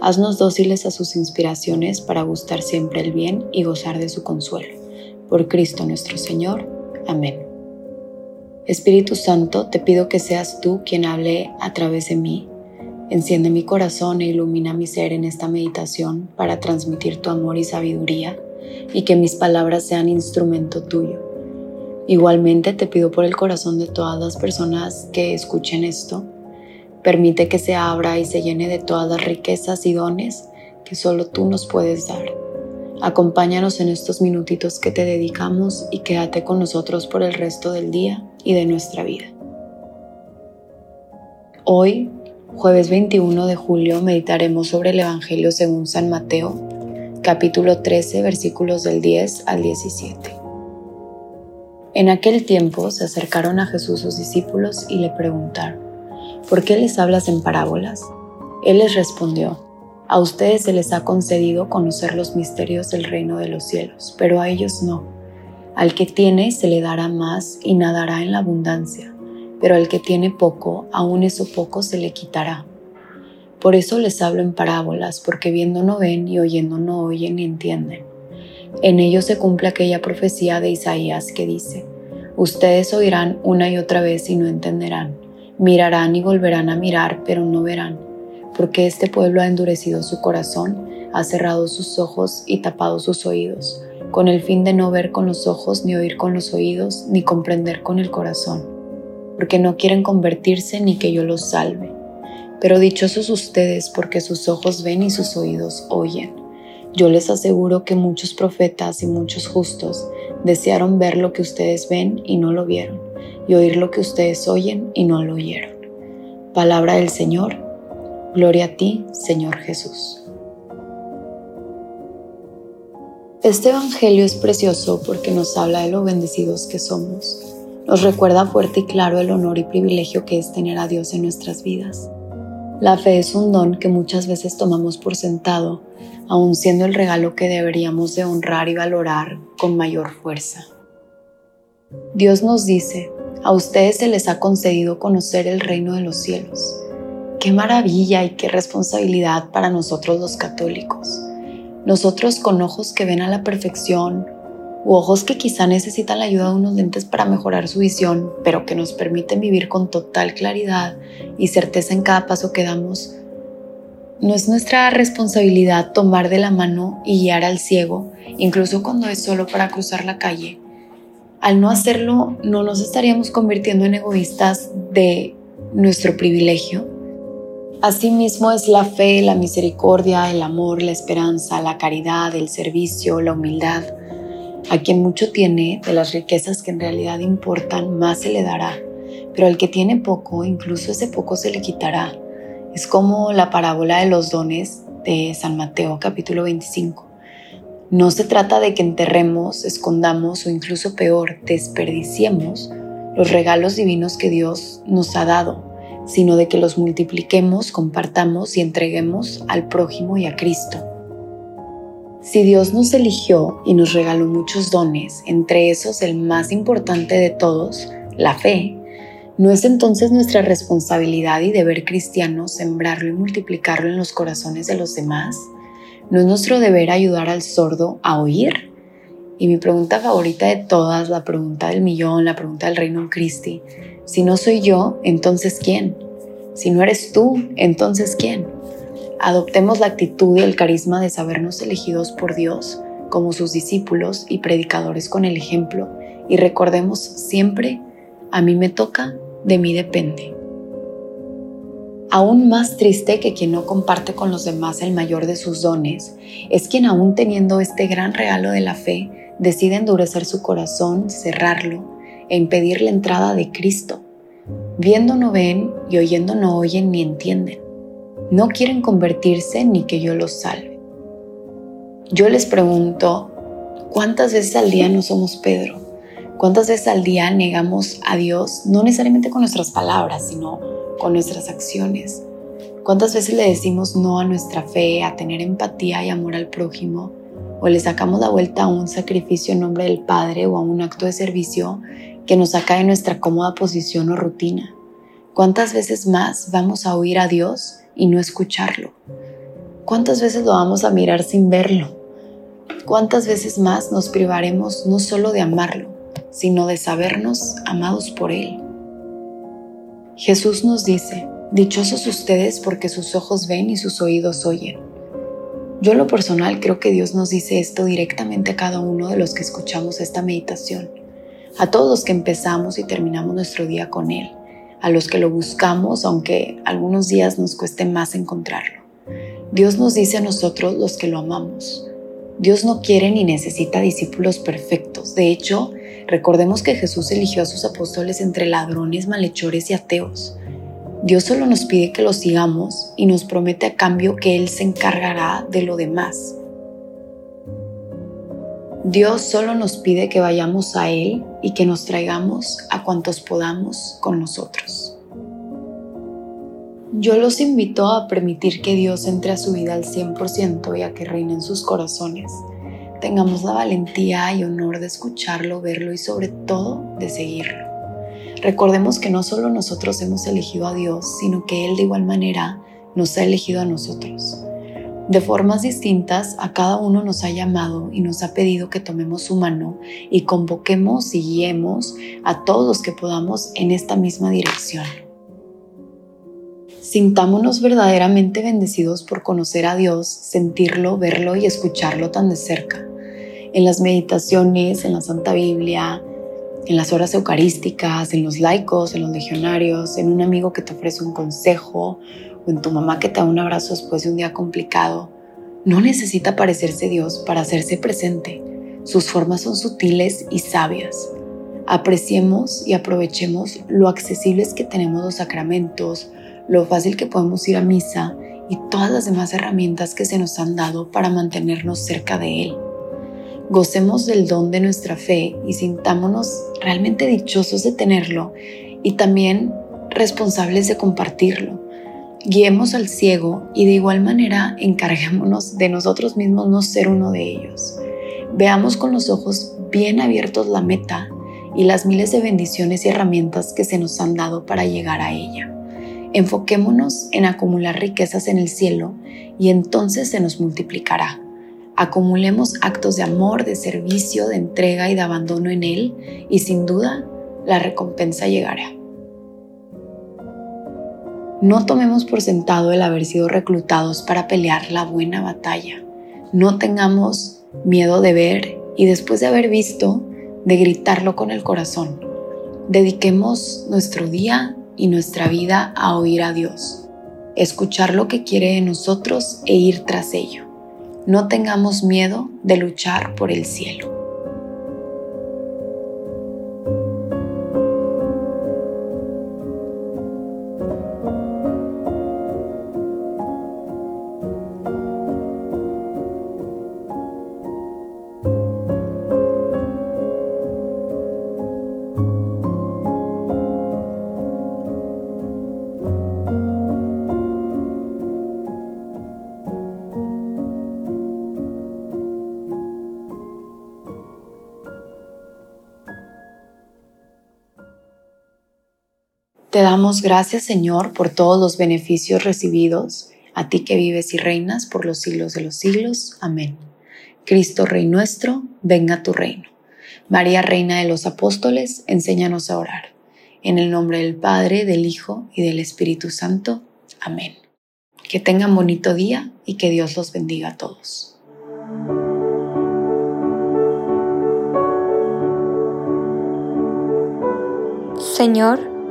haznos dóciles a sus inspiraciones para gustar siempre el bien y gozar de su consuelo. Por Cristo nuestro Señor. Amén. Espíritu Santo, te pido que seas tú quien hable a través de mí. Enciende mi corazón e ilumina mi ser en esta meditación para transmitir tu amor y sabiduría y que mis palabras sean instrumento tuyo Igualmente te pido por el corazón de todas las personas que escuchen esto. Permite que se abra y se llene de todas las riquezas y dones que solo tú nos puedes dar. Acompáñanos en estos minutitos que te dedicamos y quédate con nosotros por el resto del día y de nuestra vida. Hoy, jueves 21 de julio, meditaremos sobre el Evangelio según San Mateo, capítulo 13, versículos del 10 al 17. En aquel tiempo se acercaron a Jesús sus discípulos y le preguntaron, ¿por qué les hablas en parábolas? Él les respondió, a ustedes se les ha concedido conocer los misterios del reino de los cielos, pero a ellos no. Al que tiene se le dará más y nadará en la abundancia, pero al que tiene poco, aún eso poco se le quitará. Por eso les hablo en parábolas, porque viendo no ven y oyendo no oyen ni entienden. En ello se cumple aquella profecía de Isaías que dice, Ustedes oirán una y otra vez y no entenderán, mirarán y volverán a mirar, pero no verán, porque este pueblo ha endurecido su corazón, ha cerrado sus ojos y tapado sus oídos, con el fin de no ver con los ojos, ni oír con los oídos, ni comprender con el corazón, porque no quieren convertirse ni que yo los salve. Pero dichosos ustedes porque sus ojos ven y sus oídos oyen yo les aseguro que muchos profetas y muchos justos desearon ver lo que ustedes ven y no lo vieron, y oír lo que ustedes oyen y no lo oyeron. Palabra del Señor. Gloria a ti, Señor Jesús. Este Evangelio es precioso porque nos habla de lo bendecidos que somos. Nos recuerda fuerte y claro el honor y privilegio que es tener a Dios en nuestras vidas. La fe es un don que muchas veces tomamos por sentado aun siendo el regalo que deberíamos de honrar y valorar con mayor fuerza. Dios nos dice, a ustedes se les ha concedido conocer el reino de los cielos. Qué maravilla y qué responsabilidad para nosotros los católicos. Nosotros con ojos que ven a la perfección, u ojos que quizá necesitan la ayuda de unos lentes para mejorar su visión, pero que nos permiten vivir con total claridad y certeza en cada paso que damos, no es nuestra responsabilidad tomar de la mano y guiar al ciego, incluso cuando es solo para cruzar la calle. Al no hacerlo, no nos estaríamos convirtiendo en egoístas de nuestro privilegio. Asimismo es la fe, la misericordia, el amor, la esperanza, la caridad, el servicio, la humildad. A quien mucho tiene, de las riquezas que en realidad importan, más se le dará. Pero al que tiene poco, incluso ese poco se le quitará. Es como la parábola de los dones de San Mateo capítulo 25. No se trata de que enterremos, escondamos o incluso peor, desperdiciemos los regalos divinos que Dios nos ha dado, sino de que los multipliquemos, compartamos y entreguemos al prójimo y a Cristo. Si Dios nos eligió y nos regaló muchos dones, entre esos el más importante de todos, la fe, ¿No es entonces nuestra responsabilidad y deber cristiano sembrarlo y multiplicarlo en los corazones de los demás? ¿No es nuestro deber ayudar al sordo a oír? Y mi pregunta favorita de todas, la pregunta del millón, la pregunta del reino en Cristi, si no soy yo, entonces ¿quién? Si no eres tú, entonces ¿quién? Adoptemos la actitud y el carisma de sabernos elegidos por Dios como sus discípulos y predicadores con el ejemplo y recordemos siempre, a mí me toca de mí depende. Aún más triste que quien no comparte con los demás el mayor de sus dones, es quien aún teniendo este gran regalo de la fe, decide endurecer su corazón, cerrarlo e impedir la entrada de Cristo. Viendo no ven y oyendo no oyen ni entienden. No quieren convertirse ni que yo los salve. Yo les pregunto, ¿cuántas veces al día no somos Pedro? ¿Cuántas veces al día negamos a Dios, no necesariamente con nuestras palabras, sino con nuestras acciones? ¿Cuántas veces le decimos no a nuestra fe, a tener empatía y amor al prójimo? ¿O le sacamos la vuelta a un sacrificio en nombre del Padre o a un acto de servicio que nos saca de nuestra cómoda posición o rutina? ¿Cuántas veces más vamos a oír a Dios y no escucharlo? ¿Cuántas veces lo vamos a mirar sin verlo? ¿Cuántas veces más nos privaremos no solo de amarlo, sino de sabernos amados por Él? Jesús nos dice, dichosos ustedes porque sus ojos ven y sus oídos oyen. Yo lo personal creo que Dios nos dice esto directamente a cada uno de los que escuchamos esta meditación, a todos los que empezamos y terminamos nuestro día con Él a los que lo buscamos, aunque algunos días nos cueste más encontrarlo. Dios nos dice a nosotros los que lo amamos. Dios no quiere ni necesita discípulos perfectos. De hecho, recordemos que Jesús eligió a sus apóstoles entre ladrones, malhechores y ateos. Dios solo nos pide que lo sigamos y nos promete a cambio que Él se encargará de lo demás. Dios solo nos pide que vayamos a Él y que nos traigamos a cuantos podamos con nosotros. Yo los invito a permitir que Dios entre a su vida al 100% y a que reine en sus corazones. Tengamos la valentía y honor de escucharlo, verlo y sobre todo de seguirlo. Recordemos que no solo nosotros hemos elegido a Dios, sino que Él de igual manera nos ha elegido a nosotros. De formas distintas, a cada uno nos ha llamado y nos ha pedido que tomemos su mano y convoquemos y guiemos a todos los que podamos en esta misma dirección. Sintámonos verdaderamente bendecidos por conocer a Dios, sentirlo, verlo y escucharlo tan de cerca. En las meditaciones, en la Santa Biblia, en las horas eucarísticas, en los laicos, en los legionarios, en un amigo que te ofrece un consejo o en tu mamá que te da un abrazo después de un día complicado, no necesita parecerse Dios para hacerse presente. Sus formas son sutiles y sabias. Apreciemos y aprovechemos lo accesibles que tenemos los sacramentos, lo fácil que podemos ir a misa y todas las demás herramientas que se nos han dado para mantenernos cerca de Él. Gocemos del don de nuestra fe y sintámonos realmente dichosos de tenerlo y también responsables de compartirlo guiemos al ciego y de igual manera encarguémonos de nosotros mismos no ser uno de ellos. Veamos con los ojos bien abiertos la meta y las miles de bendiciones y herramientas que se nos han dado para llegar a ella. Enfoquémonos en acumular riquezas en el cielo y entonces se nos multiplicará. Acumulemos actos de amor, de servicio, de entrega y de abandono en Él y sin duda la recompensa llegará. No tomemos por sentado el haber sido reclutados para pelear la buena batalla. No tengamos miedo de ver y después de haber visto, de gritarlo con el corazón. Dediquemos nuestro día y nuestra vida a oír a Dios, escuchar lo que quiere de nosotros e ir tras ello. No tengamos miedo de luchar por el cielo. Te damos gracias, Señor, por todos los beneficios recibidos, a ti que vives y reinas por los siglos de los siglos. Amén. Cristo Rey nuestro, venga tu reino. María, Reina de los Apóstoles, enséñanos a orar. En el nombre del Padre, del Hijo y del Espíritu Santo. Amén. Que tengan bonito día y que Dios los bendiga a todos. Señor,